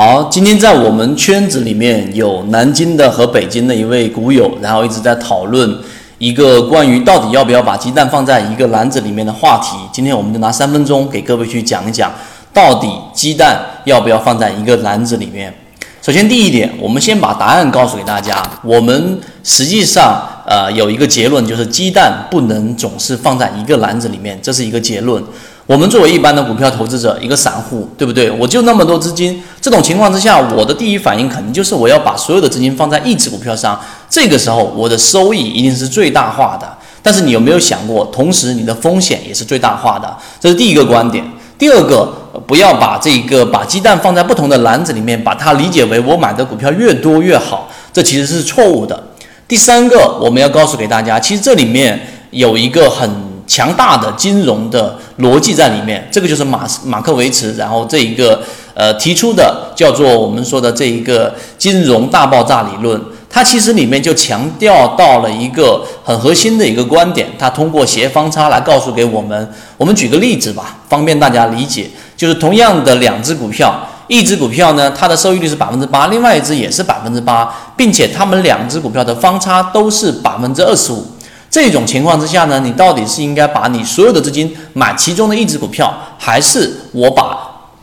好，今天在我们圈子里面有南京的和北京的一位股友，然后一直在讨论一个关于到底要不要把鸡蛋放在一个篮子里面的话题。今天我们就拿三分钟给各位去讲一讲，到底鸡蛋要不要放在一个篮子里面。首先第一点，我们先把答案告诉给大家。我们实际上呃有一个结论，就是鸡蛋不能总是放在一个篮子里面，这是一个结论。我们作为一般的股票投资者，一个散户，对不对？我就那么多资金，这种情况之下，我的第一反应肯定就是我要把所有的资金放在一只股票上。这个时候，我的收益一定是最大化的。但是你有没有想过，同时你的风险也是最大化的？这是第一个观点。第二个，不要把这个把鸡蛋放在不同的篮子里面，把它理解为我买的股票越多越好，这其实是错误的。第三个，我们要告诉给大家，其实这里面有一个很。强大的金融的逻辑在里面，这个就是马马克维茨，然后这一个呃提出的叫做我们说的这一个金融大爆炸理论，它其实里面就强调到了一个很核心的一个观点，它通过斜方差来告诉给我们。我们举个例子吧，方便大家理解，就是同样的两只股票，一只股票呢它的收益率是百分之八，另外一只也是百分之八，并且它们两只股票的方差都是百分之二十五。这种情况之下呢，你到底是应该把你所有的资金买其中的一只股票，还是我把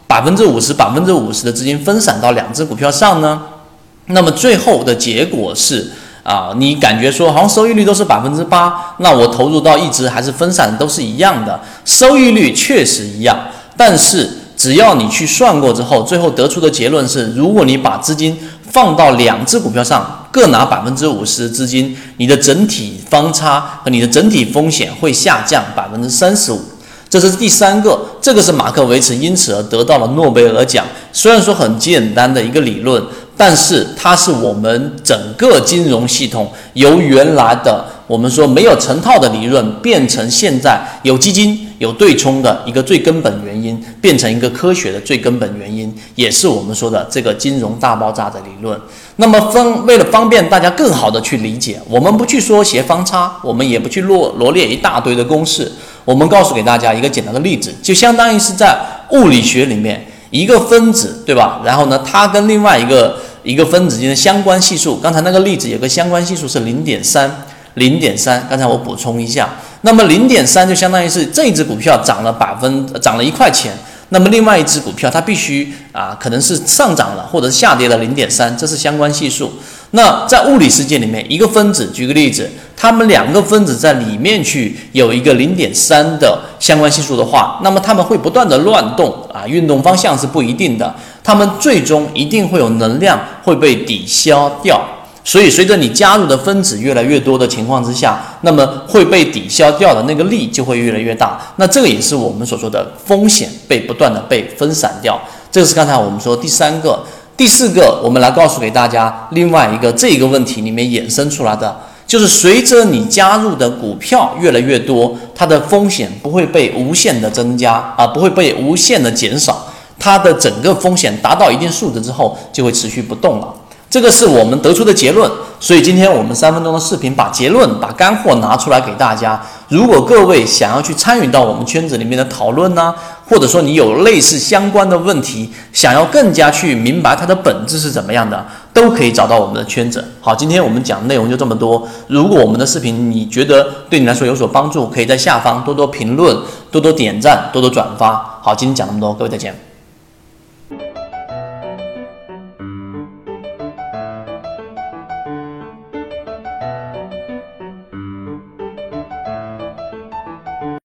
百分之五十、百分之五十的资金分散到两只股票上呢？那么最后的结果是啊，你感觉说好像收益率都是百分之八，那我投入到一只还是分散都是一样的，收益率确实一样，但是只要你去算过之后，最后得出的结论是，如果你把资金放到两只股票上。各拿百分之五十资金，你的整体方差和你的整体风险会下降百分之三十五，这是第三个，这个是马克维茨因此而得到了诺贝尔奖。虽然说很简单的一个理论，但是它是我们整个金融系统由原来的我们说没有成套的理论，变成现在有基金。有对冲的一个最根本原因，变成一个科学的最根本原因，也是我们说的这个金融大爆炸的理论。那么分为了方便大家更好的去理解，我们不去说斜方差，我们也不去罗罗列一大堆的公式，我们告诉给大家一个简单的例子，就相当于是在物理学里面一个分子，对吧？然后呢，它跟另外一个一个分子间的相关系数，刚才那个例子有个相关系数是零点三。零点三，刚才我补充一下，那么零点三就相当于是这一只股票涨了百分，涨了一块钱，那么另外一只股票它必须啊，可能是上涨了或者是下跌了零点三，这是相关系数。那在物理世界里面，一个分子，举个例子，它们两个分子在里面去有一个零点三的相关系数的话，那么它们会不断的乱动啊，运动方向是不一定的，它们最终一定会有能量会被抵消掉。所以，随着你加入的分子越来越多的情况之下，那么会被抵消掉的那个力就会越来越大。那这个也是我们所说的风险被不断的被分散掉。这个是刚才我们说第三个、第四个，我们来告诉给大家另外一个这个问题里面衍生出来的，就是随着你加入的股票越来越多，它的风险不会被无限的增加啊，不会被无限的减少，它的整个风险达到一定数值之后就会持续不动了。这个是我们得出的结论，所以今天我们三分钟的视频把结论、把干货拿出来给大家。如果各位想要去参与到我们圈子里面的讨论呢，或者说你有类似相关的问题，想要更加去明白它的本质是怎么样的，都可以找到我们的圈子。好，今天我们讲的内容就这么多。如果我们的视频你觉得对你来说有所帮助，可以在下方多多评论、多多点赞、多多转发。好，今天讲那么多，各位再见。